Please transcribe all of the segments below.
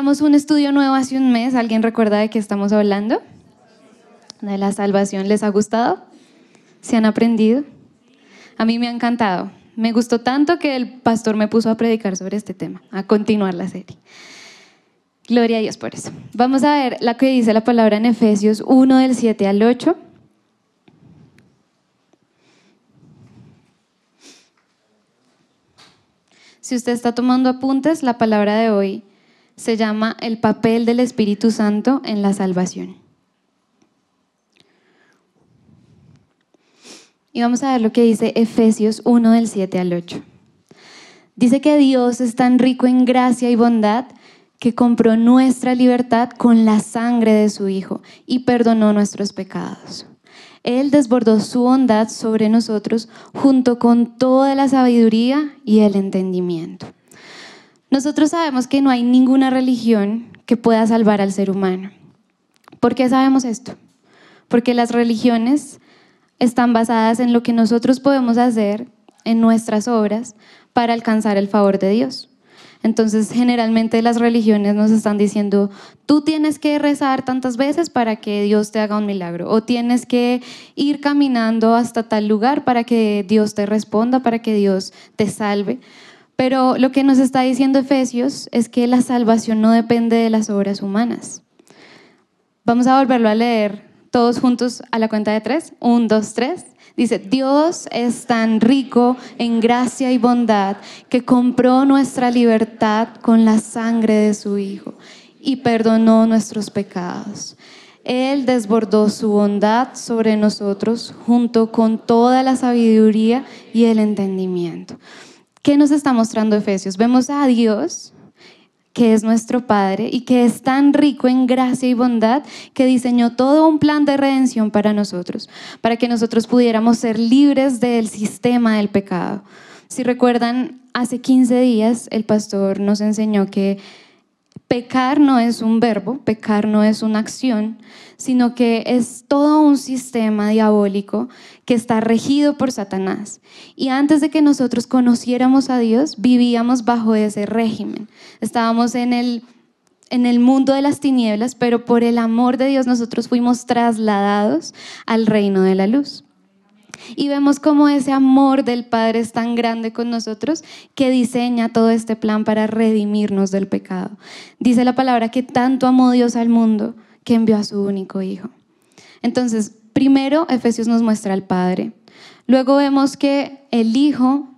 Iniciamos un estudio nuevo hace un mes. ¿Alguien recuerda de qué estamos hablando? De la salvación. ¿Les ha gustado? ¿Se han aprendido? A mí me ha encantado. Me gustó tanto que el pastor me puso a predicar sobre este tema, a continuar la serie. Gloria a Dios por eso. Vamos a ver la que dice la palabra en Efesios 1 del 7 al 8. Si usted está tomando apuntes, la palabra de hoy se llama el papel del Espíritu Santo en la salvación. Y vamos a ver lo que dice Efesios 1 del 7 al 8. Dice que Dios es tan rico en gracia y bondad que compró nuestra libertad con la sangre de su Hijo y perdonó nuestros pecados. Él desbordó su bondad sobre nosotros junto con toda la sabiduría y el entendimiento. Nosotros sabemos que no hay ninguna religión que pueda salvar al ser humano. ¿Por qué sabemos esto? Porque las religiones están basadas en lo que nosotros podemos hacer en nuestras obras para alcanzar el favor de Dios. Entonces, generalmente las religiones nos están diciendo, tú tienes que rezar tantas veces para que Dios te haga un milagro, o tienes que ir caminando hasta tal lugar para que Dios te responda, para que Dios te salve. Pero lo que nos está diciendo Efesios es que la salvación no depende de las obras humanas. Vamos a volverlo a leer todos juntos a la cuenta de tres. Un, dos, tres. Dice, Dios es tan rico en gracia y bondad que compró nuestra libertad con la sangre de su Hijo y perdonó nuestros pecados. Él desbordó su bondad sobre nosotros junto con toda la sabiduría y el entendimiento. ¿Qué nos está mostrando Efesios? Vemos a Dios que es nuestro Padre y que es tan rico en gracia y bondad que diseñó todo un plan de redención para nosotros, para que nosotros pudiéramos ser libres del sistema del pecado. Si recuerdan, hace 15 días el pastor nos enseñó que pecar no es un verbo, pecar no es una acción, sino que es todo un sistema diabólico que está regido por Satanás. Y antes de que nosotros conociéramos a Dios, vivíamos bajo ese régimen. Estábamos en el, en el mundo de las tinieblas, pero por el amor de Dios nosotros fuimos trasladados al reino de la luz. Y vemos cómo ese amor del Padre es tan grande con nosotros que diseña todo este plan para redimirnos del pecado. Dice la palabra que tanto amó Dios al mundo que envió a su único Hijo. Entonces, primero Efesios nos muestra al Padre. Luego vemos que el Hijo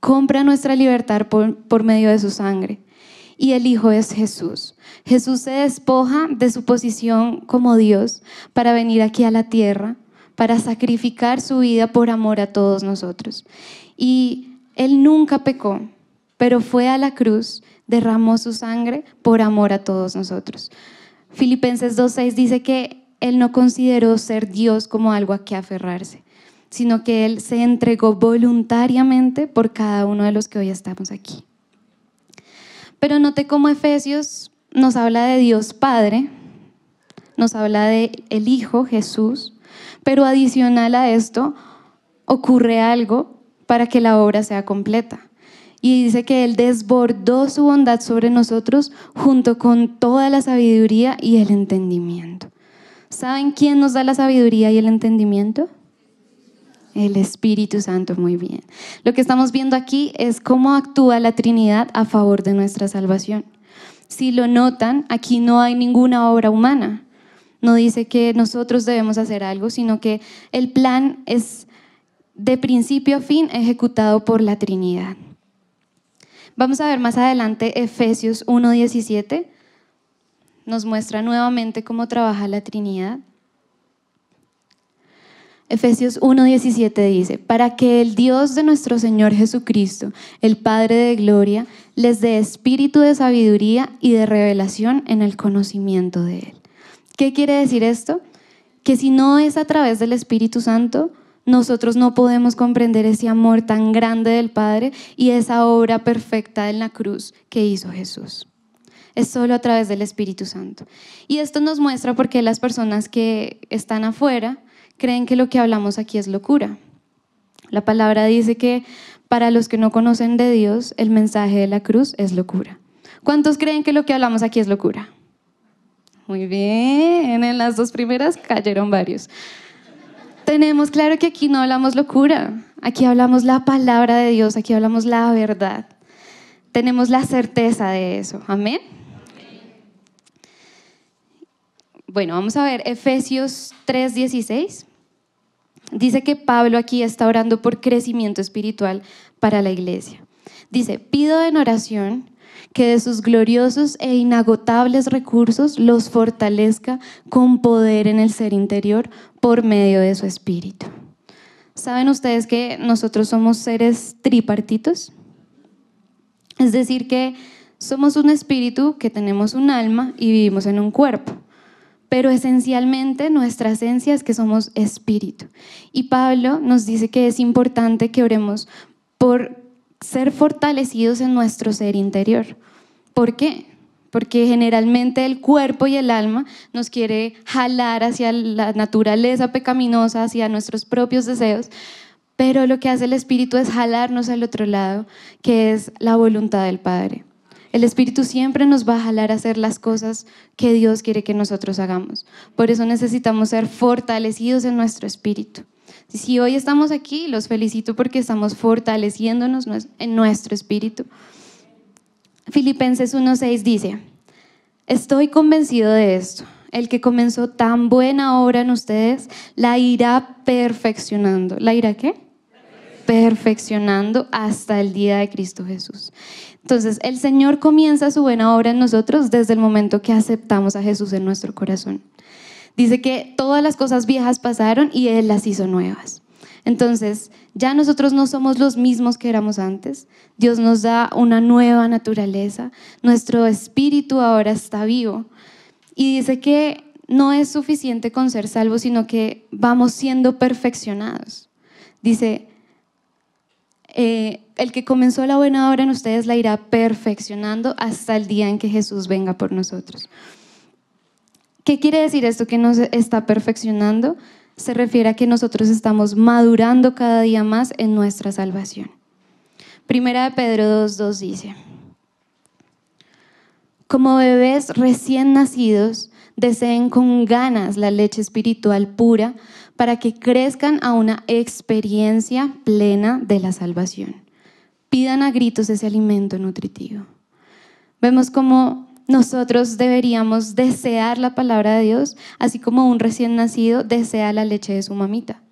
compra nuestra libertad por, medio de su sangre. Y el Hijo es Jesús. Jesús se despoja de su posición como Dios para venir aquí a la tierra para sacrificar su vida por amor a todos nosotros. Y Él nunca pecó, pero fue a la cruz, derramó su sangre por amor a todos nosotros. Filipenses 2.6 dice que Él no consideró ser Dios como algo a que aferrarse, sino que Él se entregó voluntariamente por cada uno de los que hoy estamos aquí. Pero note cómo Efesios nos habla de Dios Padre, nos habla de el Hijo Jesús, pero adicional a esto, ocurre algo para que la obra sea completa. Y dice que Él desbordó su bondad sobre nosotros junto con toda la sabiduría y el entendimiento. ¿Saben quién nos da la sabiduría y el entendimiento? El Espíritu Santo, muy bien. Lo que estamos viendo aquí es cómo actúa la Trinidad a favor de nuestra salvación. Si lo notan, aquí no hay ninguna obra humana no dice que nosotros debemos hacer algo, sino que el plan es de principio a fin ejecutado por la Trinidad. Vamos a ver más adelante Efesios 1.17. Nos muestra nuevamente cómo trabaja la Trinidad. Efesios 1.17 dice, para que el Dios de nuestro Señor Jesucristo, el Padre de Gloria, les dé espíritu de sabiduría y de revelación en el conocimiento de Él. ¿Qué quiere decir esto? Que si no es a través del Espíritu Santo, nosotros no podemos comprender ese amor tan grande del Padre y esa obra perfecta en la cruz que hizo Jesús. Es solo a través del Espíritu Santo. Y esto nos muestra por qué las personas que están afuera creen que lo que hablamos aquí es locura. La palabra dice que para los que no conocen de Dios, el mensaje de la cruz es locura. ¿Cuántos creen que lo que hablamos aquí es locura? Muy bien, en las dos primeras cayeron varios. Tenemos claro que aquí no hablamos locura, aquí hablamos la palabra de Dios, aquí hablamos la verdad. Tenemos la certeza de eso. Amén. Bueno, vamos a ver Efesios 3:16. Dice que Pablo aquí está orando por crecimiento espiritual para la iglesia. Dice, pido en oración que de sus gloriosos e inagotables recursos los fortalezca con poder en el ser interior por medio de su espíritu. ¿Saben ustedes que nosotros somos seres tripartitos? Es decir, que somos un espíritu que tenemos un alma y vivimos en un cuerpo. Pero esencialmente nuestra esencia es que somos espíritu. Y Pablo nos dice que es importante que oremos por ser fortalecidos en nuestro ser interior. ¿Por qué? Porque generalmente el cuerpo y el alma nos quiere jalar hacia la naturaleza pecaminosa, hacia nuestros propios deseos, pero lo que hace el Espíritu es jalarnos al otro lado, que es la voluntad del Padre. El Espíritu siempre nos va a jalar a hacer las cosas que Dios quiere que nosotros hagamos. Por eso necesitamos ser fortalecidos en nuestro espíritu. Si hoy estamos aquí, los felicito porque estamos fortaleciéndonos en nuestro espíritu. Filipenses 1.6 dice, estoy convencido de esto. El que comenzó tan buena obra en ustedes, la irá perfeccionando. ¿La irá qué? Perfeccionando hasta el día de Cristo Jesús. Entonces, el Señor comienza su buena obra en nosotros desde el momento que aceptamos a Jesús en nuestro corazón. Dice que todas las cosas viejas pasaron y Él las hizo nuevas. Entonces, ya nosotros no somos los mismos que éramos antes. Dios nos da una nueva naturaleza. Nuestro espíritu ahora está vivo. Y dice que no es suficiente con ser salvos, sino que vamos siendo perfeccionados. Dice, eh, el que comenzó la buena obra en ustedes la irá perfeccionando hasta el día en que Jesús venga por nosotros. ¿Qué quiere decir esto que nos está perfeccionando? Se refiere a que nosotros estamos madurando cada día más en nuestra salvación. Primera de Pedro 2.2 dice, como bebés recién nacidos, deseen con ganas la leche espiritual pura para que crezcan a una experiencia plena de la salvación. Pidan a gritos ese alimento nutritivo. Vemos como nosotros deberíamos desear la palabra de Dios, así como un recién nacido desea la leche de su mamita.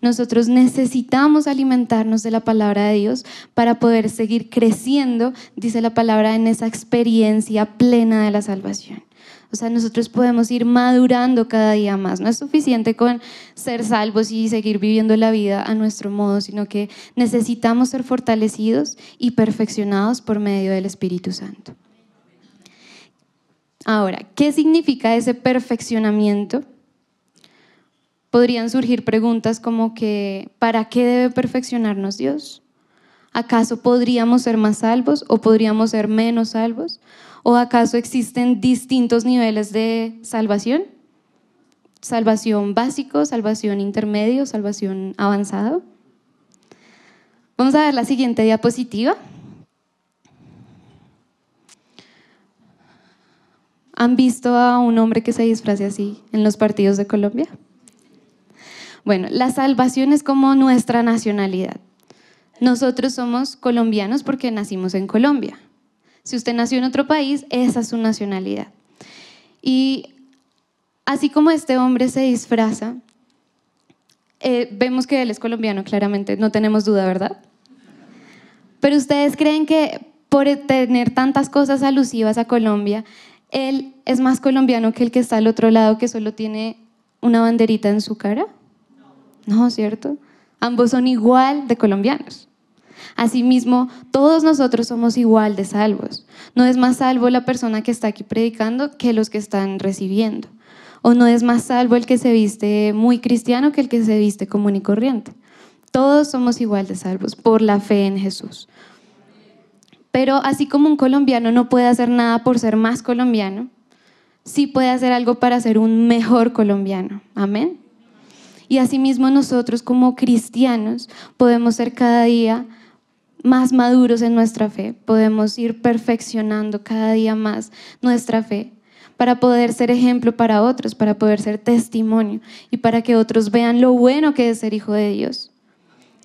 Nosotros necesitamos alimentarnos de la palabra de Dios para poder seguir creciendo, dice la palabra, en esa experiencia plena de la salvación. O sea, nosotros podemos ir madurando cada día más. No es suficiente con ser salvos y seguir viviendo la vida a nuestro modo, sino que necesitamos ser fortalecidos y perfeccionados por medio del Espíritu Santo. Ahora, ¿qué significa ese perfeccionamiento? Podrían surgir preguntas como que, ¿para qué debe perfeccionarnos Dios? ¿Acaso podríamos ser más salvos o podríamos ser menos salvos? ¿O acaso existen distintos niveles de salvación? Salvación básico, salvación intermedio, salvación avanzado. Vamos a ver la siguiente diapositiva. ¿Han visto a un hombre que se disfrace así en los partidos de Colombia? Bueno, la salvación es como nuestra nacionalidad. Nosotros somos colombianos porque nacimos en Colombia. Si usted nació en otro país, esa es su nacionalidad. Y así como este hombre se disfraza, eh, vemos que él es colombiano, claramente, no tenemos duda, ¿verdad? Pero ustedes creen que por tener tantas cosas alusivas a Colombia, él es más colombiano que el que está al otro lado que solo tiene una banderita en su cara? No, ¿cierto? Ambos son igual de colombianos. Asimismo, todos nosotros somos igual de salvos. No es más salvo la persona que está aquí predicando que los que están recibiendo. O no es más salvo el que se viste muy cristiano que el que se viste común y corriente. Todos somos igual de salvos por la fe en Jesús. Pero así como un colombiano no puede hacer nada por ser más colombiano, sí puede hacer algo para ser un mejor colombiano. Amén. Y asimismo nosotros como cristianos podemos ser cada día más maduros en nuestra fe, podemos ir perfeccionando cada día más nuestra fe para poder ser ejemplo para otros, para poder ser testimonio y para que otros vean lo bueno que es ser hijo de Dios.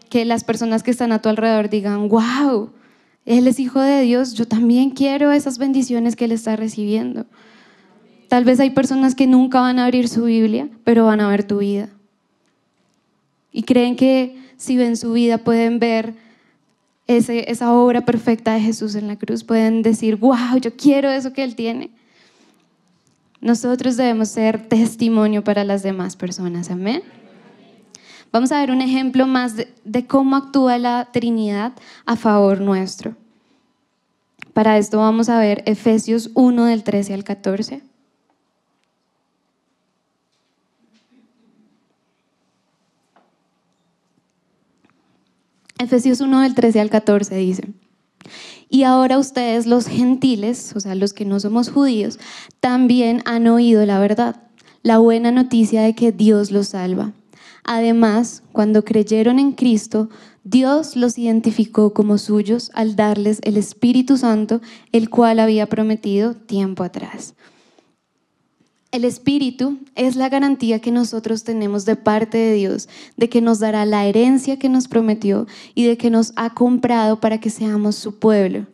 Que las personas que están a tu alrededor digan, wow, Él es hijo de Dios, yo también quiero esas bendiciones que Él está recibiendo. Tal vez hay personas que nunca van a abrir su Biblia, pero van a ver tu vida. Y creen que si ven su vida pueden ver esa obra perfecta de Jesús en la cruz. Pueden decir, wow, yo quiero eso que Él tiene. Nosotros debemos ser testimonio para las demás personas. Amén. Vamos a ver un ejemplo más de, cómo actúa la Trinidad a favor nuestro. Para esto vamos a ver Efesios 1 del 13 al 14. Efesios 1 del 13 al 14 dice, y ahora ustedes los gentiles, o sea, los que no somos judíos, también han oído la verdad, la buena noticia de que Dios los salva. Además, cuando creyeron en Cristo, Dios los identificó como suyos al darles el Espíritu Santo, el cual había prometido tiempo atrás. El Espíritu es la garantía que nosotros tenemos de parte de Dios, de que nos dará la herencia que nos prometió y de que nos ha comprado para que seamos su pueblo.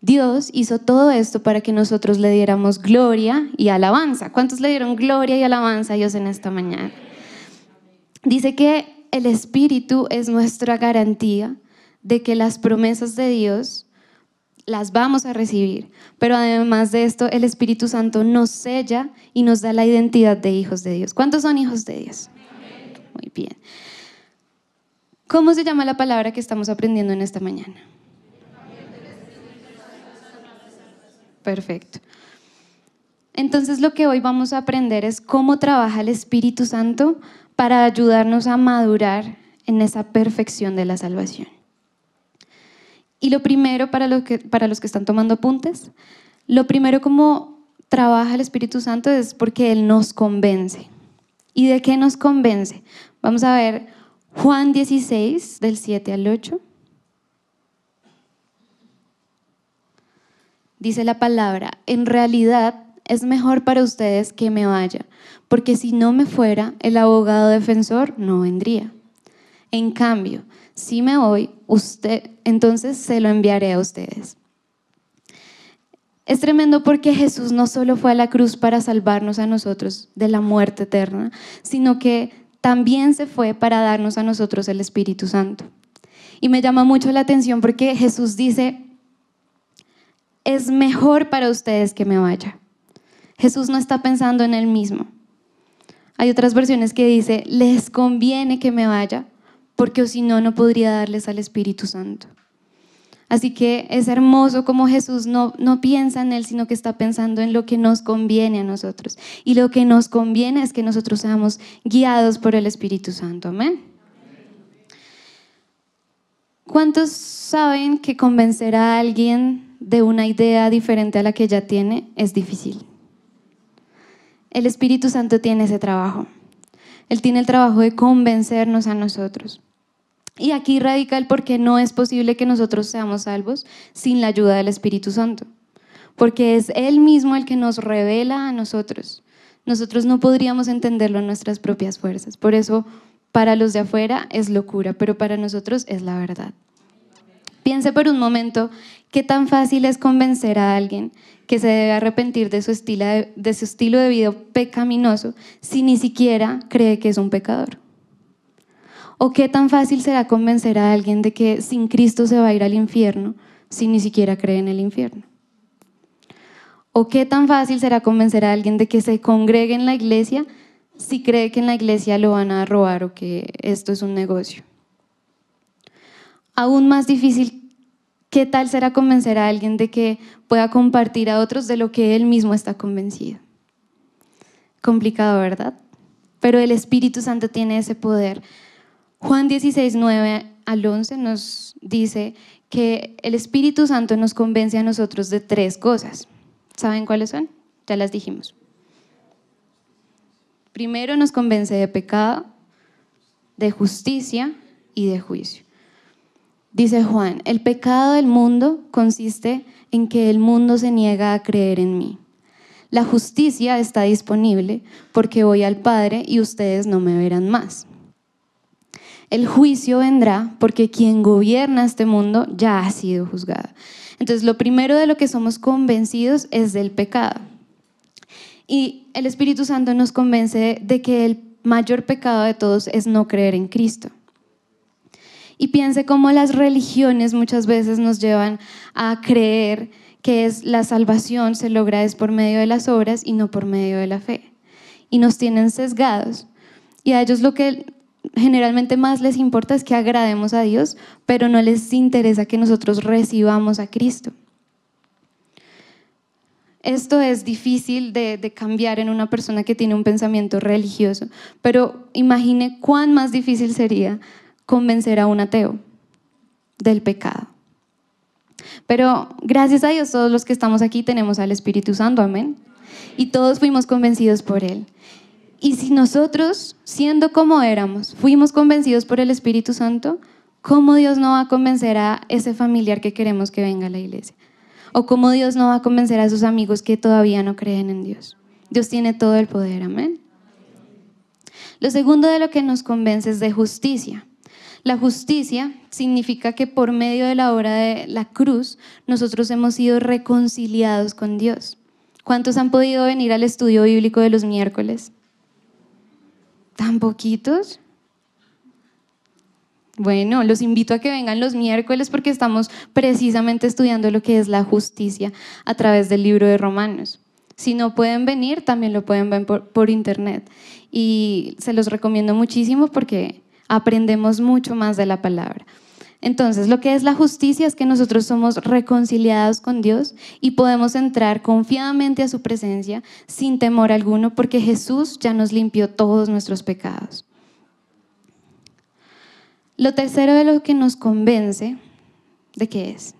Dios hizo todo esto para que nosotros le diéramos gloria y alabanza. ¿Cuántos le dieron gloria y alabanza a Dios en esta mañana? Dice que el Espíritu es nuestra garantía de que las promesas de Dios las vamos a recibir. Pero además de esto, el Espíritu Santo nos sella y nos da la identidad de hijos de Dios. ¿Cuántos son hijos de Dios? Muy bien. ¿Cómo se llama la palabra que estamos aprendiendo en esta mañana? Perfecto. Entonces lo que hoy vamos a aprender es cómo trabaja el Espíritu Santo para ayudarnos a madurar en esa perfección de la salvación. Y lo primero, para los, que, para los que están tomando apuntes, lo primero como trabaja el Espíritu Santo es porque Él nos convence. ¿Y de qué nos convence? Vamos a ver Juan 16, del 7 al 8. Dice la palabra, en realidad es mejor para ustedes que me vaya, porque si no me fuera, el abogado defensor no vendría. En cambio, si me voy, usted, entonces se lo enviaré a ustedes. Es tremendo porque Jesús no solo fue a la cruz para salvarnos a nosotros de la muerte eterna, sino que también se fue para darnos a nosotros el Espíritu Santo. Y me llama mucho la atención porque Jesús dice, es mejor para ustedes que me vaya. Jesús no está pensando en él mismo. Hay otras versiones que dice, les conviene que me vaya porque si no, no podría darles al Espíritu Santo. Así que es hermoso como Jesús no, no piensa en Él, sino que está pensando en lo que nos conviene a nosotros. Y lo que nos conviene es que nosotros seamos guiados por el Espíritu Santo. Amén. ¿Cuántos saben que convencer a alguien de una idea diferente a la que ya tiene es difícil? El Espíritu Santo tiene ese trabajo. Él tiene el trabajo de convencernos a nosotros. Y aquí radica el por qué no es posible que nosotros seamos salvos sin la ayuda del Espíritu Santo. Porque es Él mismo el que nos revela a nosotros. Nosotros no podríamos entenderlo en nuestras propias fuerzas. Por eso, para los de afuera es locura, pero para nosotros es la verdad. Piense por un momento qué tan fácil es convencer a alguien que se debe arrepentir de su, estilo de, vida pecaminoso si ni siquiera cree que es un pecador. ¿O qué tan fácil será convencer a alguien de que sin Cristo se va a ir al infierno si ni siquiera cree en el infierno? ¿O qué tan fácil será convencer a alguien de que se congregue en la iglesia si cree que en la iglesia lo van a robar o que esto es un negocio? Aún más difícil, ¿qué tal será convencer a alguien de que pueda compartir a otros de lo que él mismo está convencido? Complicado, ¿verdad? Pero el Espíritu Santo tiene ese poder Juan 16, 9 al 11 nos dice que el Espíritu Santo nos convence a nosotros de tres cosas. ¿Saben cuáles son? Ya las dijimos. Primero nos convence de pecado, de justicia y de juicio. Dice Juan, el pecado del mundo consiste en que el mundo se niega a creer en mí. La justicia está disponible porque voy al Padre y ustedes no me verán más. El juicio vendrá porque quien gobierna este mundo ya ha sido juzgado. Entonces, lo primero de lo que somos convencidos es del pecado. Y el Espíritu Santo nos convence de que el mayor pecado de todos es no creer en Cristo. Y piense cómo las religiones muchas veces nos llevan a creer que es la salvación se logra es por medio de las obras y no por medio de la fe. Y nos tienen sesgados. Y a ellos lo que generalmente más les importa es que agrademos a Dios, pero no les interesa que nosotros recibamos a Cristo. Esto es difícil de, de, cambiar en una persona que tiene un pensamiento religioso, pero imagine cuán más difícil sería convencer a un ateo del pecado. Pero gracias a Dios todos los que estamos aquí tenemos al Espíritu Santo, amén. Y todos fuimos convencidos por Él. Y si nosotros, siendo como éramos, fuimos convencidos por el Espíritu Santo, ¿cómo Dios no va a convencer a ese familiar que queremos que venga a la iglesia? ¿O cómo Dios no va a convencer a sus amigos que todavía no creen en Dios? Dios tiene todo el poder, amén. Lo segundo de lo que nos convence es de justicia. La justicia significa que por medio de la obra de la cruz nosotros hemos sido reconciliados con Dios. ¿Cuántos han podido venir al estudio bíblico de los miércoles? ¿Tan poquitos? Bueno, los invito a que vengan los miércoles porque estamos precisamente estudiando lo que es la justicia a través del libro de Romanos. Si no pueden venir, también lo pueden ver por, internet. Y se los recomiendo muchísimo porque aprendemos mucho más de la palabra. Entonces, lo que es la justicia es que nosotros somos reconciliados con Dios y podemos entrar confiadamente a su presencia sin temor alguno porque Jesús ya nos limpió todos nuestros pecados. Lo tercero de lo que nos convence, ¿de qué es?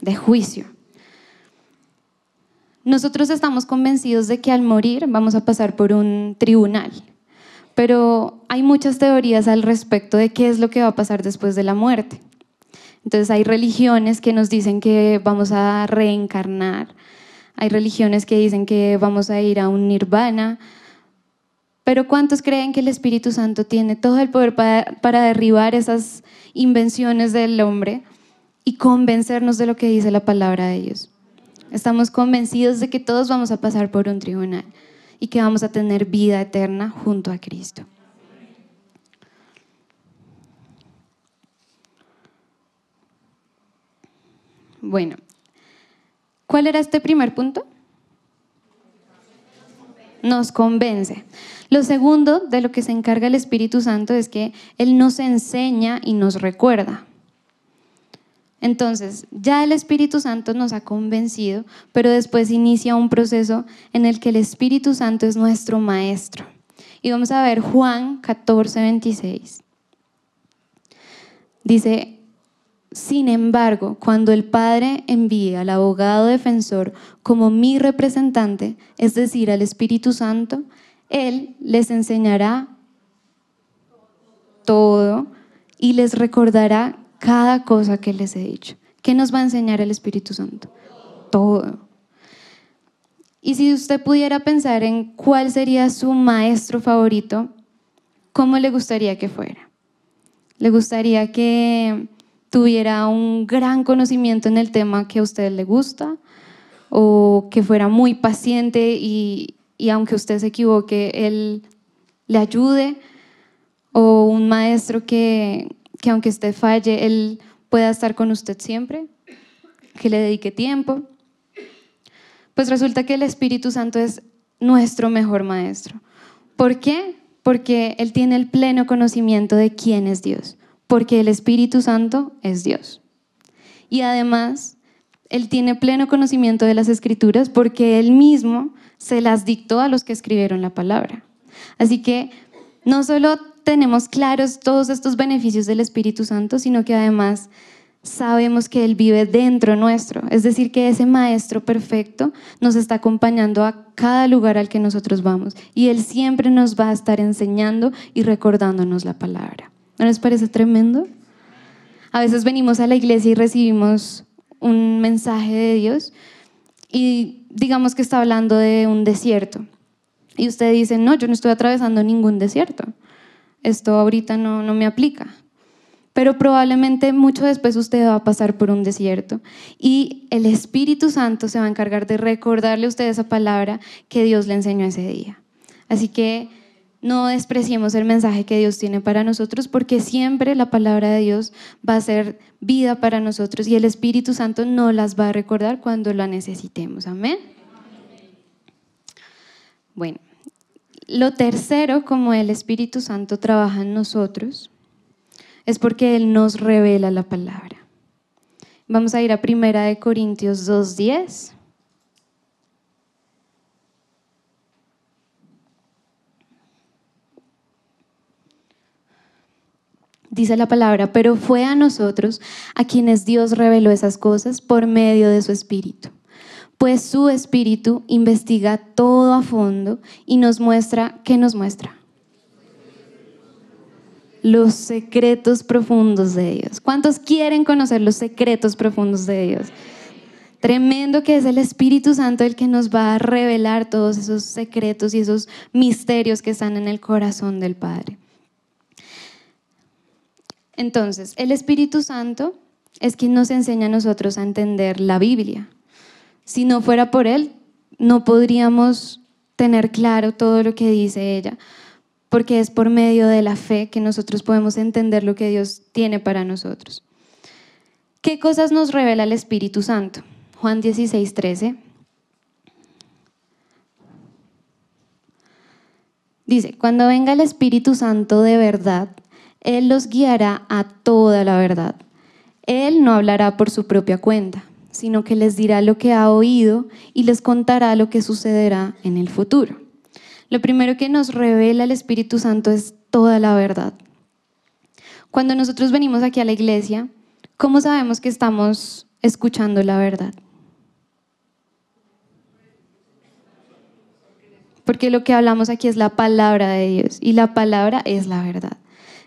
De juicio. Nosotros estamos convencidos de que al morir vamos a pasar por un tribunal pero hay muchas teorías al respecto de qué es lo que va a pasar después de la muerte. Entonces hay religiones que nos dicen que vamos a reencarnar, hay religiones que dicen que vamos a ir a un nirvana, pero ¿cuántos creen que el Espíritu Santo tiene todo el poder para, derribar esas invenciones del hombre y convencernos de lo que dice la palabra de Dios? Estamos convencidos de que todos vamos a pasar por un tribunal y que vamos a tener vida eterna junto a Cristo. Bueno, ¿cuál era este primer punto? Nos convence. Lo segundo de lo que se encarga el Espíritu Santo es que Él nos enseña y nos recuerda. Entonces, ya el Espíritu Santo nos ha convencido, pero después inicia un proceso en el que el Espíritu Santo es nuestro maestro. Y vamos a ver Juan 14, 26. Dice, sin embargo, cuando el Padre envíe al abogado defensor como mi representante, es decir, al Espíritu Santo, Él les enseñará todo y les recordará cada cosa que les he dicho. ¿Qué nos va a enseñar el Espíritu Santo? Todo. Y si usted pudiera pensar en cuál sería su maestro favorito, ¿cómo le gustaría que fuera? ¿Le gustaría que tuviera un gran conocimiento en el tema que a usted le gusta? ¿O que fuera muy paciente y, y aunque usted se equivoque, él le ayude? ¿O un maestro que, que aunque usted falle, Él pueda estar con usted siempre, que le dedique tiempo. Pues resulta que el Espíritu Santo es nuestro mejor maestro. ¿Por qué? Porque Él tiene el pleno conocimiento de quién es Dios, porque el Espíritu Santo es Dios. Y además, Él tiene pleno conocimiento de las escrituras porque Él mismo se las dictó a los que escribieron la palabra. Así que no solo tenemos claros todos estos beneficios del Espíritu Santo, sino que además sabemos que Él vive dentro nuestro. Es decir, que ese Maestro perfecto nos está acompañando a cada lugar al que nosotros vamos y Él siempre nos va a estar enseñando y recordándonos la palabra. ¿No les parece tremendo? A veces venimos a la iglesia y recibimos un mensaje de Dios y digamos que está hablando de un desierto. Y usted dice, no, yo no estoy atravesando ningún desierto. Esto ahorita no, no me aplica. Pero probablemente mucho después usted va a pasar por un desierto y el Espíritu Santo se va a encargar de recordarle a usted esa palabra que Dios le enseñó ese día. Así que no despreciemos el mensaje que Dios tiene para nosotros porque siempre la palabra de Dios va a ser vida para nosotros y el Espíritu Santo no las va a recordar cuando la necesitemos. Amén. Bueno, lo tercero, como el Espíritu Santo trabaja en nosotros, es porque Él nos revela la palabra. Vamos a ir a Primera Corintios 2.10. Dice la palabra, pero fue a nosotros a quienes Dios reveló esas cosas por medio de su Espíritu. Pues su Espíritu investiga todo a fondo y nos muestra, ¿qué nos muestra? Los secretos profundos de Dios. ¿Cuántos quieren conocer los secretos profundos de Dios? Tremendo que es el Espíritu Santo el que nos va a revelar todos esos secretos y esos misterios que están en el corazón del Padre. Entonces, el Espíritu Santo es quien nos enseña a nosotros a entender la Biblia. Si no fuera por Él, no podríamos tener claro todo lo que dice ella, porque es por medio de la fe que nosotros podemos entender lo que Dios tiene para nosotros. ¿Qué cosas nos revela el Espíritu Santo? Juan 16, 13. Dice, cuando venga el Espíritu Santo de verdad, él los guiará a toda la verdad. Él no hablará por su propia cuenta, sino que les dirá lo que ha oído y les contará lo que sucederá en el futuro. Lo primero que nos revela el Espíritu Santo es toda la verdad. Cuando nosotros venimos aquí a la iglesia, ¿cómo sabemos que estamos escuchando la verdad? Porque lo que hablamos aquí es la palabra de Dios y la palabra es la verdad.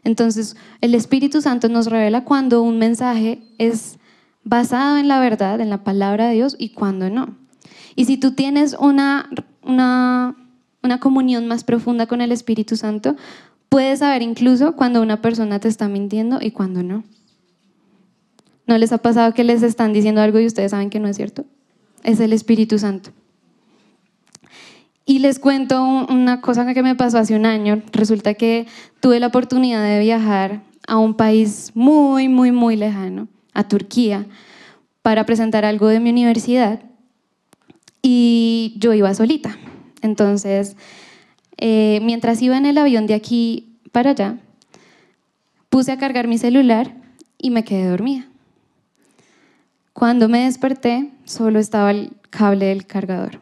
Entonces, el Espíritu Santo nos revela cuando un mensaje es basado en la verdad, en la palabra de Dios, y cuando no. Y si tú tienes una, una, una comunión más profunda con el Espíritu Santo, puedes saber incluso cuando una persona te está mintiendo y cuando no. ¿No les ha pasado que les están diciendo algo y ustedes saben que no es cierto? Es el Espíritu Santo. Y les cuento una cosa que me pasó hace un año. Resulta que tuve la oportunidad de viajar a un país muy, muy, muy lejano, a Turquía, para presentar algo de mi universidad. Y yo iba solita. Entonces, eh, mientras iba en el avión de aquí para allá, puse a cargar mi celular y me quedé dormida. Cuando me desperté, solo estaba el cable del cargador.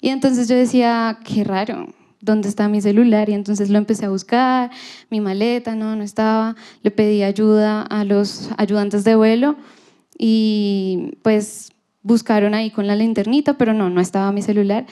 Y entonces yo decía, qué raro, ¿dónde está mi celular? Y entonces lo empecé a buscar, mi maleta, no, no estaba. Le pedí ayuda a los ayudantes de vuelo y pues buscaron ahí con la linternita, pero no, no estaba mi celular.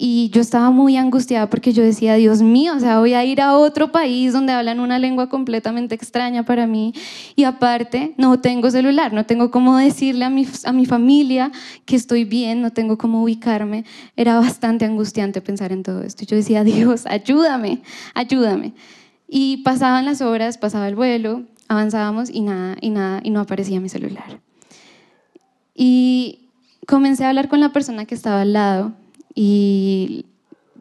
Y yo estaba muy angustiada porque yo decía, Dios mío, o sea, voy a ir a otro país donde hablan una lengua completamente extraña para mí. Y aparte, no tengo celular, no tengo cómo decirle a mi, a mi familia que estoy bien, no tengo cómo ubicarme. Era bastante angustiante pensar en todo esto. Yo decía, Dios, ayúdame, ayúdame. Y pasaban las horas, pasaba el vuelo, avanzábamos y nada, y nada, y no aparecía mi celular. Y comencé a hablar con la persona que estaba al lado y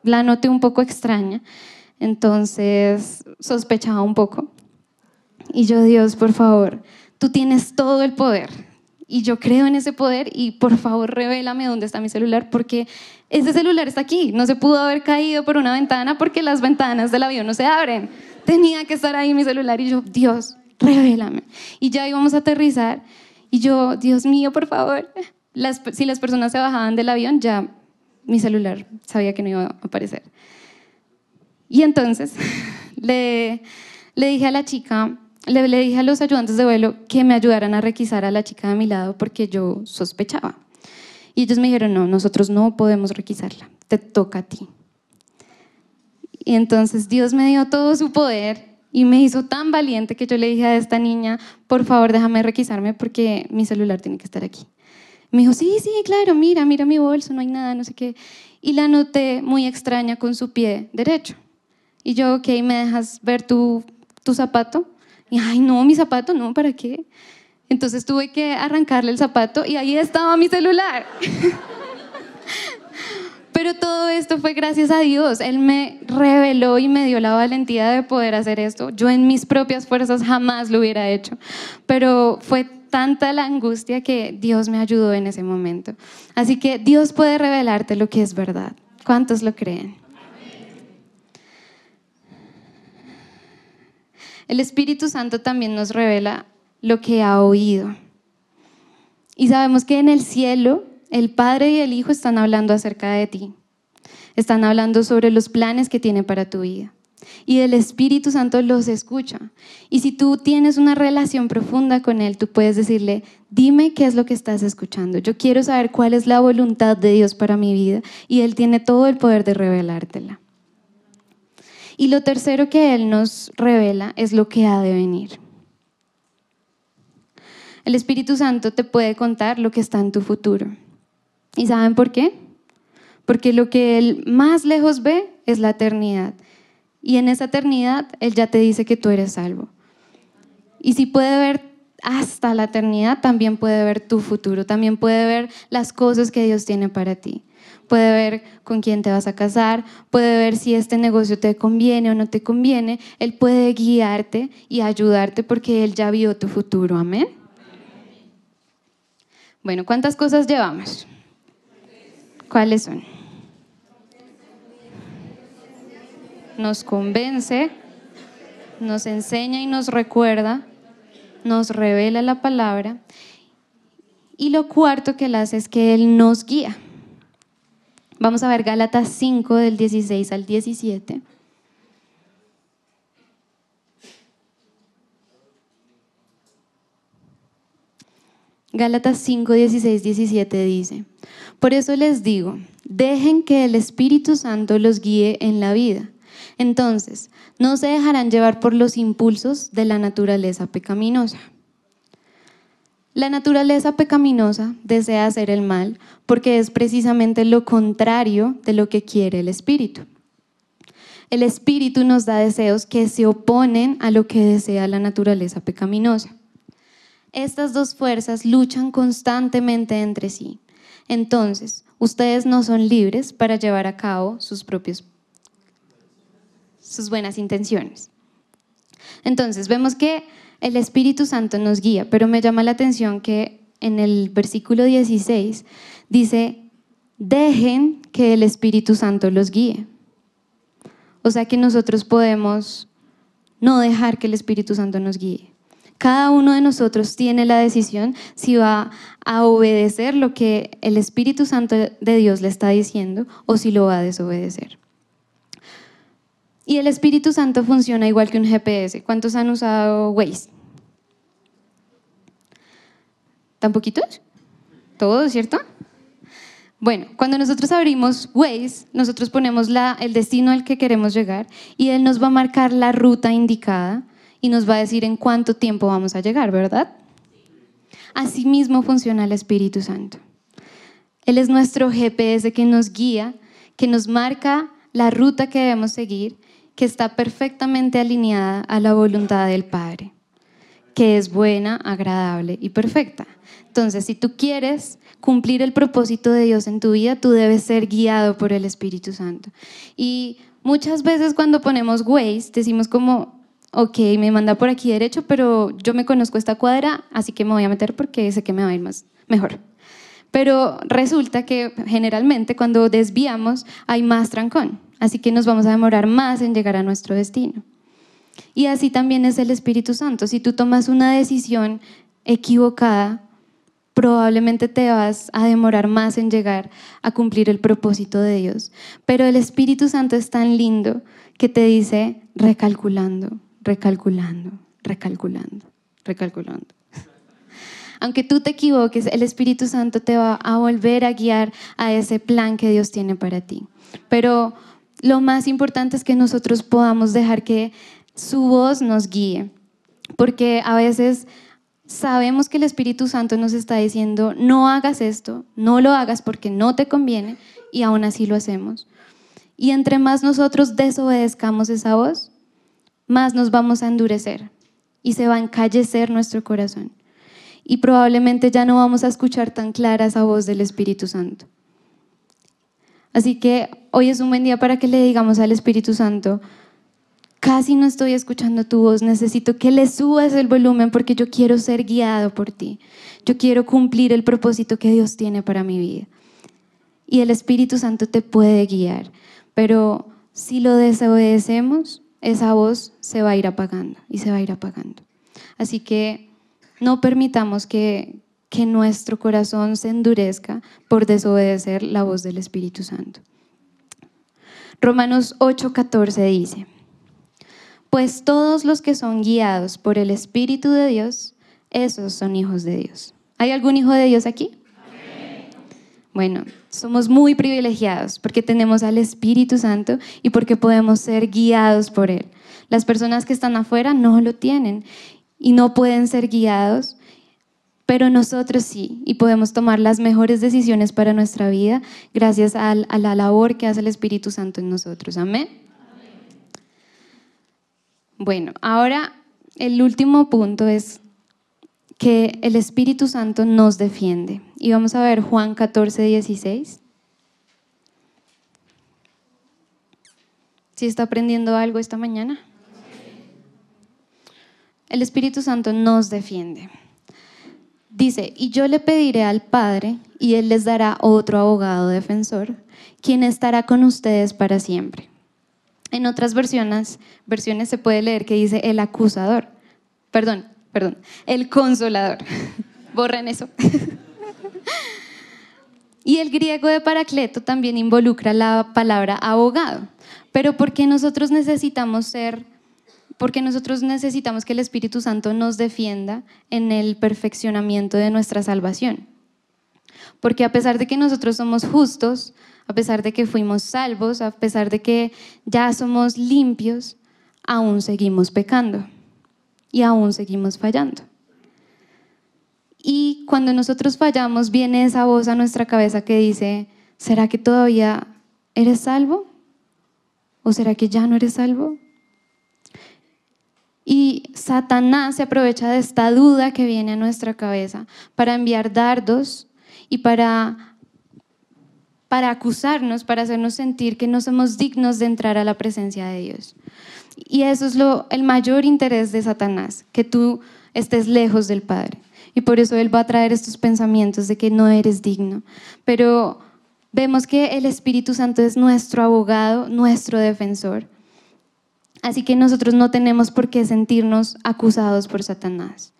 la noté un poco extraña, entonces sospechaba un poco. Y yo, Dios, por favor, tú tienes todo el poder y yo creo en ese poder y por favor revélame dónde está mi celular porque ese celular está aquí, no se pudo haber caído por una ventana porque las ventanas del avión no se abren. Tenía que estar ahí mi celular y yo, Dios, revélame. Y ya íbamos a aterrizar y yo, Dios mío, por favor, si las personas se bajaban del avión ya mi celular, sabía que no iba a aparecer. Y entonces le, le dije a la chica, le, le, dije a los ayudantes de vuelo que me ayudaran a requisar a la chica de mi lado porque yo sospechaba. Y ellos me dijeron, no, nosotros no podemos requisarla, te toca a ti. Y entonces Dios me dio todo su poder Y me hizo tan valiente que yo le dije a esta niña, por favor déjame requisarme porque mi celular tiene que estar aquí. Me dijo, sí, sí, claro, mira, mira mi bolso, no hay nada, no sé qué. Y la noté muy extraña con su pie derecho. Y yo, ok, ¿me dejas ver tu, tu zapato? Y, ay, no, mi zapato, no, ¿para qué? Entonces tuve que arrancarle el zapato y ahí estaba mi celular. Pero todo esto fue gracias a Dios. Él me reveló y me dio la valentía de poder hacer esto. Yo en mis propias fuerzas jamás lo hubiera hecho. Pero fue tanta la angustia que Dios me ayudó en ese momento. Así que Dios puede revelarte lo que es verdad. ¿Cuántos lo creen? El Espíritu Santo también nos revela lo que ha oído. Y sabemos que en el cielo el Padre y el Hijo están hablando acerca de ti. Están hablando sobre los planes que tiene para tu vida. Y el Espíritu Santo los escucha. Y si tú tienes una relación profunda con Él, tú puedes decirle, dime qué es lo que estás escuchando. Yo quiero saber cuál es la voluntad de Dios para mi vida. Y Él tiene todo el poder de revelártela. Y lo tercero que Él nos revela es lo que ha de venir. El Espíritu Santo te puede contar lo que está en tu futuro. ¿Y saben por qué? Porque lo que Él más lejos ve es la eternidad. Y en esa eternidad Él ya te dice que tú eres salvo. Y si puede ver hasta la eternidad, también puede ver tu futuro, también puede ver las cosas que Dios tiene para ti. Puede ver con quién te vas a casar, puede ver si este negocio te conviene o no te conviene. Él puede guiarte y ayudarte porque Él ya vio tu futuro. Amén. Bueno, ¿cuántas cosas llevamos? ¿Cuáles son? Nos convence, nos enseña y nos recuerda, nos revela la palabra. Y lo cuarto que él hace es que él nos guía. Vamos a ver Gálatas 5 del 16 al 17. Gálatas 5, 16, 17 dice, por eso les digo, dejen que el Espíritu Santo los guíe en la vida. Entonces, no se dejarán llevar por los impulsos de la naturaleza pecaminosa. La naturaleza pecaminosa desea hacer el mal porque es precisamente lo contrario de lo que quiere el Espíritu. El Espíritu nos da deseos que se oponen a lo que desea la naturaleza pecaminosa. Estas dos fuerzas luchan constantemente entre sí entonces ustedes no son libres para llevar a cabo sus propios sus buenas intenciones. Entonces vemos que el Espíritu Santo nos guía, pero me llama la atención que en el versículo 16 dice, dejen que el Espíritu Santo los guíe. O sea que nosotros podemos no dejar que el Espíritu Santo nos guíe. Cada uno de nosotros tiene la decisión si va a obedecer lo que el Espíritu Santo de Dios le está diciendo o si lo va a desobedecer. Y el Espíritu Santo funciona igual que un GPS. ¿Cuántos han usado Waze? ¿Tan poquitos? ¿Todos, cierto? Bueno, cuando nosotros abrimos Waze, nosotros ponemos la, el destino al que queremos llegar y él nos va a marcar la ruta indicada y nos va a decir en cuánto tiempo vamos a llegar, ¿verdad? Asimismo funciona el Espíritu Santo. Él es nuestro GPS que nos guía, que nos marca la ruta que debemos seguir, que está perfectamente alineada a la voluntad del Padre, que es buena, agradable y perfecta. Entonces, si tú quieres cumplir el propósito de Dios en tu vida, tú debes ser guiado por el Espíritu Santo. Y muchas veces cuando ponemos Waze, decimos como, ok, me manda por aquí derecho, pero yo me conozco esta cuadra, así que me voy a meter porque sé que me va a ir más, mejor. Pero resulta que generalmente cuando desviamos hay más trancón, así que nos vamos a demorar más en llegar a nuestro destino. Y así también es el Espíritu Santo. Si tú tomas una decisión equivocada, probablemente te vas a demorar más en llegar a cumplir el propósito de Dios. Pero el Espíritu Santo es tan lindo que te dice recalculando, recalculando, recalculando, recalculando. Aunque tú te equivoques, el Espíritu Santo te va a volver a guiar a ese plan que Dios tiene para ti. Pero lo más importante es que nosotros podamos dejar que su voz nos guíe, porque a veces sabemos que el Espíritu Santo nos está diciendo, no hagas esto, no lo hagas porque no te conviene, y aún así lo hacemos. Y entre más nosotros desobedezcamos esa voz, más nos vamos a endurecer y se va a encallecer nuestro corazón. Y probablemente ya no vamos a escuchar tan clara esa voz del Espíritu Santo. Así que hoy es un buen día para que le digamos al Espíritu Santo, casi no estoy escuchando tu voz, necesito que le subas el volumen porque yo quiero ser guiado por ti. Yo quiero cumplir el propósito que Dios tiene para mi vida. Y el Espíritu Santo te puede guiar, pero si lo desobedecemos, esa voz se va a ir apagando y se va a ir apagando. Así que no permitamos que, que nuestro corazón se endurezca por desobedecer la voz del Espíritu Santo. Romanos 8:14 dice, pues todos los que son guiados por el Espíritu de Dios, esos son hijos de Dios. ¿Hay algún hijo de Dios aquí? Bueno, somos muy privilegiados porque tenemos al Espíritu Santo y porque podemos ser guiados por Él. Las personas que están afuera no lo tienen y no pueden ser guiados, pero nosotros sí y podemos tomar las mejores decisiones para nuestra vida gracias a, la labor que hace el Espíritu Santo en nosotros. Amén. Bueno, ahora el último punto es que el Espíritu Santo nos defiende. Y vamos a ver Juan 14, 16. ¿Sí está aprendiendo algo esta mañana? El Espíritu Santo nos defiende. Dice, y yo le pediré al Padre, y Él les dará otro abogado defensor, quien estará con ustedes para siempre. En otras versiones, versiones se puede leer que dice el acusador. Perdón, perdón, el consolador. Borren eso. y el griego de Paracleto también involucra la palabra abogado. Pero ¿por qué nosotros necesitamos ser, porque nosotros necesitamos que el Espíritu Santo nos defienda en el perfeccionamiento de nuestra salvación? Porque a pesar de que nosotros somos justos, a pesar de que fuimos salvos, a pesar de que ya somos limpios, aún seguimos pecando y aún seguimos fallando. Y cuando nosotros fallamos, viene esa voz a nuestra cabeza que dice, ¿será que todavía eres salvo? ¿O será que ya no eres salvo? Y Satanás se aprovecha de esta duda que viene a nuestra cabeza para enviar dardos y para, para acusarnos, para hacernos sentir que no somos dignos de entrar a la presencia de Dios. Y eso es lo, el mayor interés de Satanás, que tú estés lejos del Padre. Y por eso Él va a traer estos pensamientos de que no eres digno. Pero vemos que el Espíritu Santo es nuestro abogado, nuestro defensor. Así que nosotros no tenemos por qué sentirnos acusados por Satanás.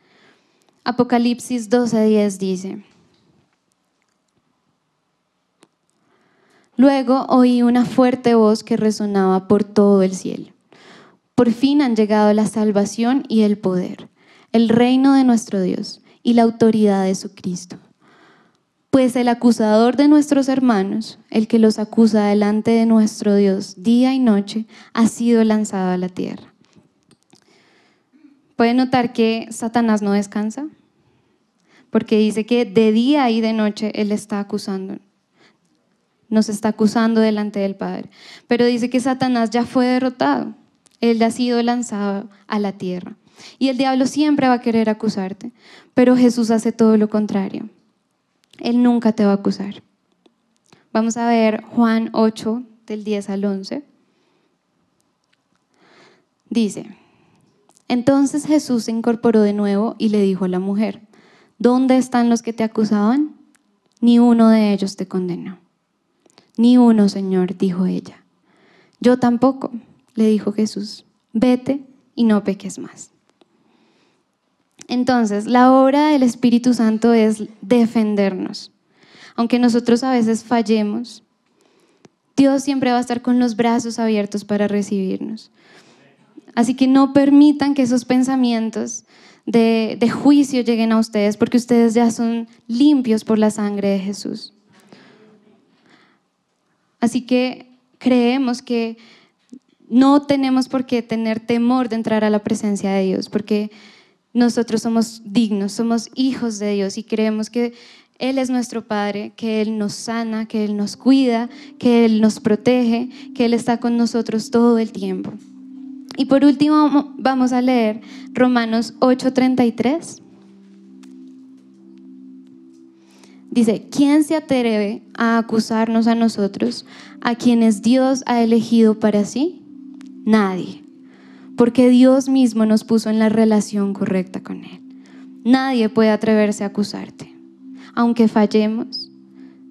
Apocalipsis 12:10 dice, Luego oí una fuerte voz que resonaba por todo el cielo. Por fin han llegado la salvación y el poder, el reino de nuestro Dios y la autoridad de su Cristo. Pues el acusador de nuestros hermanos, el que los acusa delante de nuestro Dios día y noche, ha sido lanzado a la tierra. ¿Pueden notar que Satanás no descansa? Porque dice que de día y de noche Él está acusando. Nos está acusando delante del Padre. Pero dice que Satanás ya fue derrotado. Él ha sido lanzado a la tierra. Y el diablo siempre va a querer acusarte, pero Jesús hace todo lo contrario. Él nunca te va a acusar. Vamos a ver Juan 8, del 10 al 11. Dice, entonces Jesús se incorporó de nuevo y le dijo a la mujer, ¿dónde están los que te acusaban? Ni uno de ellos te condenó. Ni uno, Señor, dijo ella. Yo tampoco, le dijo Jesús, vete y no peques más. Entonces, la obra del Espíritu Santo es defendernos. Aunque nosotros a veces fallemos, Dios siempre va a estar con los brazos abiertos para recibirnos. Así que no permitan que esos pensamientos de, juicio lleguen a ustedes, porque ustedes ya son limpios por la sangre de Jesús. Así que creemos que no tenemos por qué tener temor de entrar a la presencia de Dios, porque nosotros somos dignos, somos hijos de Dios y creemos que Él es nuestro Padre, que Él nos sana, que Él nos cuida, que Él nos protege, que Él está con nosotros todo el tiempo. Y por último vamos a leer Romanos 8:33. Dice, ¿quién se atreve a acusarnos a nosotros, a quienes Dios ha elegido para sí? Nadie, porque Dios mismo nos puso en la relación correcta con Él. Nadie puede atreverse a acusarte. Aunque fallemos,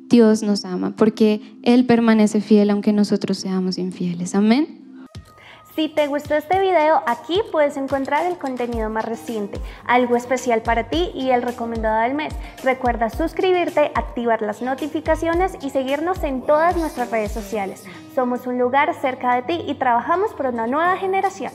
Dios nos ama, porque Él permanece fiel aunque nosotros seamos infieles. Amén. Si te gustó este video, aquí puedes encontrar el contenido más reciente, algo especial para ti y el recomendado del mes. Recuerda suscribirte, activar las notificaciones y seguirnos en todas nuestras redes sociales. Somos un lugar cerca de ti y trabajamos por una nueva generación.